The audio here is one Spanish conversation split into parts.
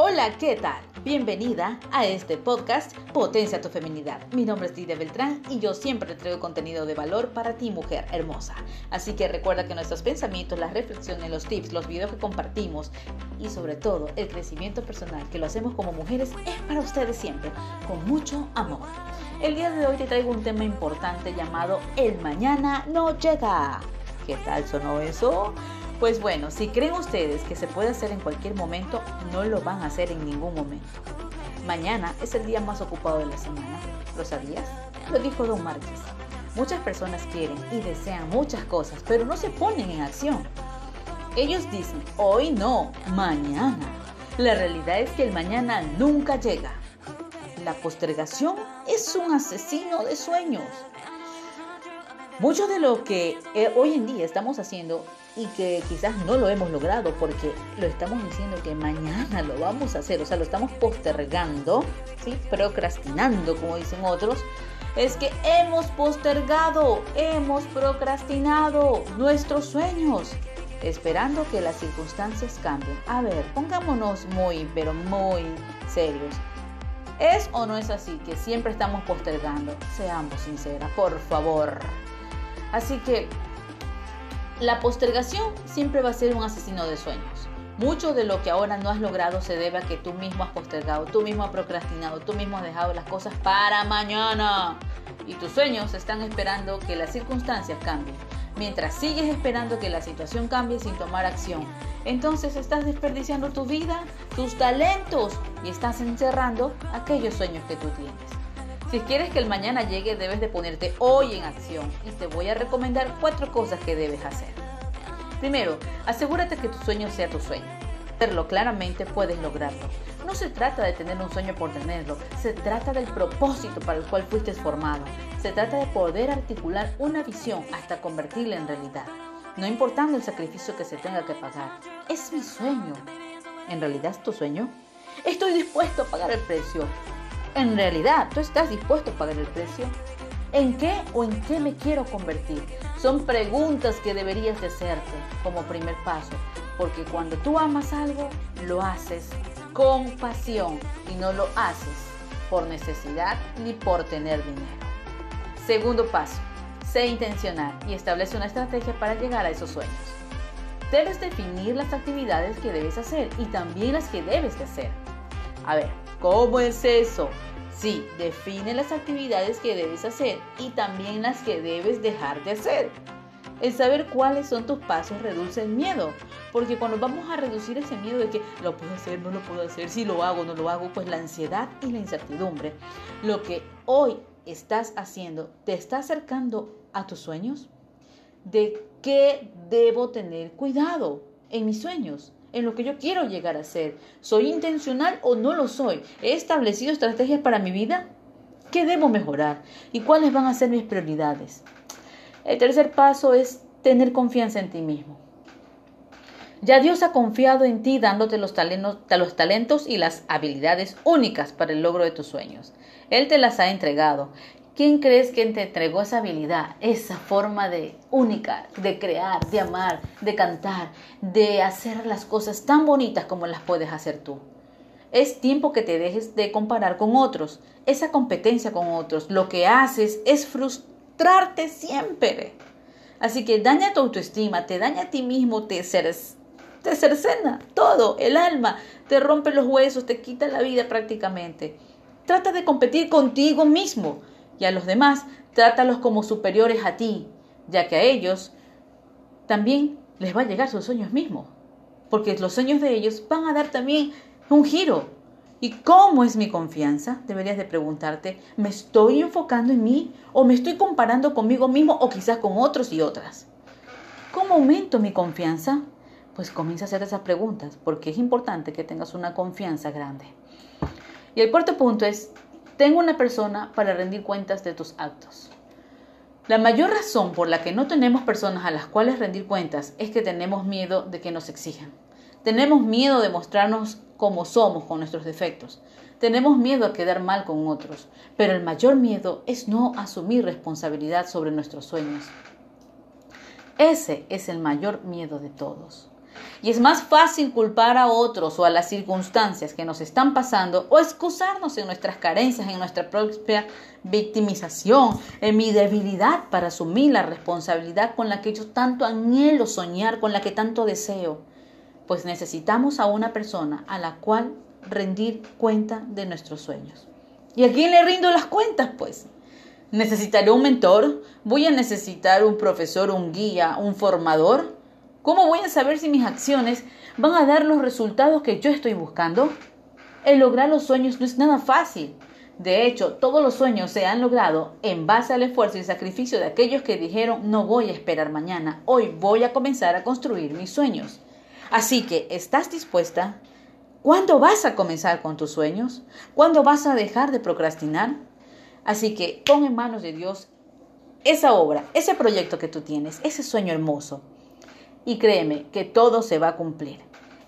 Hola, ¿qué tal? Bienvenida a este podcast Potencia tu Feminidad. Mi nombre es Lidia Beltrán y yo siempre traigo contenido de valor para ti, mujer hermosa. Así que recuerda que nuestros pensamientos, las reflexiones, los tips, los videos que compartimos y sobre todo el crecimiento personal que lo hacemos como mujeres es para ustedes siempre, con mucho amor. El día de hoy te traigo un tema importante llamado El mañana no llega. ¿Qué tal sonó eso? Pues bueno, si creen ustedes que se puede hacer en cualquier momento, no lo van a hacer en ningún momento. Mañana es el día más ocupado de la semana. ¿Lo sabías? Lo dijo Don Márquez. Muchas personas quieren y desean muchas cosas, pero no se ponen en acción. Ellos dicen, hoy no, mañana. La realidad es que el mañana nunca llega. La postergación es un asesino de sueños. Mucho de lo que eh, hoy en día estamos haciendo y que quizás no lo hemos logrado porque lo estamos diciendo que mañana lo vamos a hacer, o sea, lo estamos postergando, procrastinando, como dicen otros, es que hemos postergado, hemos procrastinado nuestros sueños, esperando que las circunstancias cambien. A ver, pongámonos muy, pero muy serios. ¿Es o no es así que siempre estamos postergando? Seamos sinceras, por favor. Así que la postergación siempre va a ser un asesino de sueños. Mucho de lo que ahora no has logrado se debe a que tú mismo has postergado, tú mismo has procrastinado, tú mismo has dejado las cosas para mañana. Y tus sueños están esperando que las circunstancias cambien. Mientras sigues esperando que la situación cambie sin tomar acción, entonces estás desperdiciando tu vida, tus talentos y estás encerrando aquellos sueños que tú tienes. Si quieres que el mañana llegue, debes de ponerte hoy en acción y te voy a recomendar cuatro cosas que debes hacer. Primero, asegúrate que tu sueño sea tu sueño. Hacerlo claramente puedes lograrlo. No se trata de tener un sueño por tenerlo, se trata del propósito para el cual fuiste formado. Se trata de poder articular una visión hasta convertirla en realidad. No importando el sacrificio que se tenga que pagar. Es mi sueño. ¿En realidad es tu sueño? Estoy dispuesto a pagar el precio. En realidad, ¿tú estás dispuesto a pagar el precio? ¿En qué o en qué me quiero convertir? Son preguntas que deberías de hacerte como primer paso, porque cuando tú amas algo, lo haces con pasión y no lo haces por necesidad ni por tener dinero. Segundo paso, sé intencional y establece una estrategia para llegar a esos sueños. Debes definir las actividades que debes hacer y también las que debes de hacer. A ver, ¿cómo es eso? Sí, define las actividades que debes hacer y también las que debes dejar de hacer. El saber cuáles son tus pasos reduce el miedo, porque cuando vamos a reducir ese miedo de que lo puedo hacer, no lo puedo hacer, si lo hago, no lo hago, pues la ansiedad y la incertidumbre, lo que hoy estás haciendo, ¿te está acercando a tus sueños? ¿De qué debo tener cuidado en mis sueños? En lo que yo quiero llegar a ser. ¿Soy intencional o no lo soy? ¿He establecido estrategias para mi vida? ¿Qué debo mejorar? ¿Y cuáles van a ser mis prioridades? El tercer paso es tener confianza en ti mismo. Ya Dios ha confiado en ti dándote los talentos, los talentos y las habilidades únicas para el logro de tus sueños. Él te las ha entregado ¿Quién crees que te entregó esa habilidad, esa forma de única de crear, de amar, de cantar, de hacer las cosas tan bonitas como las puedes hacer tú? Es tiempo que te dejes de comparar con otros, esa competencia con otros. Lo que haces es frustrarte siempre. Así que daña tu autoestima, te daña a ti mismo, te, te cercena todo, el alma, te rompe los huesos, te quita la vida prácticamente. Trata de competir contigo mismo y a los demás trátalos como superiores a ti, ya que a ellos también les va a llegar sus sueños mismos, porque los sueños de ellos van a dar también un giro. ¿Y cómo es mi confianza? Deberías de preguntarte, ¿me estoy enfocando en mí o me estoy comparando conmigo mismo o quizás con otros y otras? ¿Cómo aumento mi confianza? Pues comienza a hacer esas preguntas, porque es importante que tengas una confianza grande. Y el cuarto punto es, tengo una persona para rendir cuentas de tus actos. La mayor razón por la que no tenemos personas a las cuales rendir cuentas es que tenemos miedo de que nos exijan. Tenemos miedo de mostrarnos como somos con nuestros defectos. Tenemos miedo a quedar mal con otros. Pero el mayor miedo es no asumir responsabilidad sobre nuestros sueños. Ese es el mayor miedo de todos. Y es más fácil culpar a otros o a las circunstancias que nos están pasando o excusarnos en nuestras carencias, en nuestra propia victimización, en mi debilidad para asumir la responsabilidad con la que yo tanto anhelo soñar, con la que tanto deseo. Pues necesitamos a una persona a la cual rendir cuenta de nuestros sueños. ¿Y a quién le rindo las cuentas? Pues necesitaré un mentor, voy a necesitar un profesor, un guía, un formador. ¿Cómo voy a saber si mis acciones van a dar los resultados que yo estoy buscando? El lograr los sueños no es nada fácil. De hecho, todos los sueños se han logrado en base al esfuerzo y sacrificio de aquellos que dijeron no voy a esperar mañana, hoy voy a comenzar a construir mis sueños. Así que, ¿estás dispuesta? ¿Cuándo vas a comenzar con tus sueños? ¿Cuándo vas a dejar de procrastinar? Así que pon en manos de Dios esa obra, ese proyecto que tú tienes, ese sueño hermoso. Y créeme que todo se va a cumplir.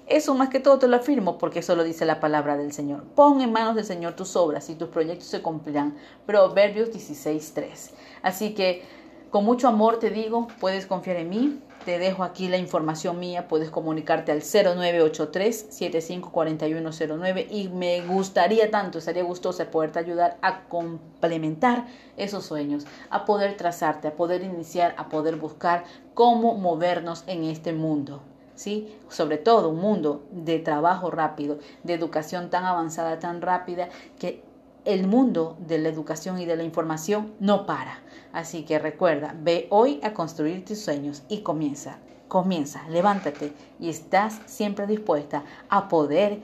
Eso más que todo te lo afirmo porque eso lo dice la palabra del Señor. Pon en manos del Señor tus obras y tus proyectos se cumplirán. Proverbios 16.3. Así que con mucho amor te digo, puedes confiar en mí, te dejo aquí la información mía, puedes comunicarte al 0983-754109 y me gustaría tanto, estaría gustosa poderte ayudar a complementar esos sueños, a poder trazarte, a poder iniciar, a poder buscar cómo movernos en este mundo. ¿Sí? Sobre todo un mundo de trabajo rápido, de educación tan avanzada, tan rápida, que el mundo de la educación y de la información no para. Así que recuerda, ve hoy a construir tus sueños y comienza, comienza, levántate y estás siempre dispuesta a poder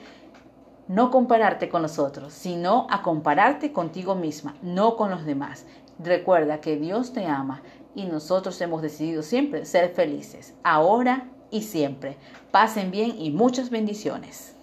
no compararte con los otros, sino a compararte contigo misma, no con los demás. Recuerda que Dios te ama y nosotros hemos decidido siempre ser felices, ahora y siempre. Pasen bien y muchas bendiciones.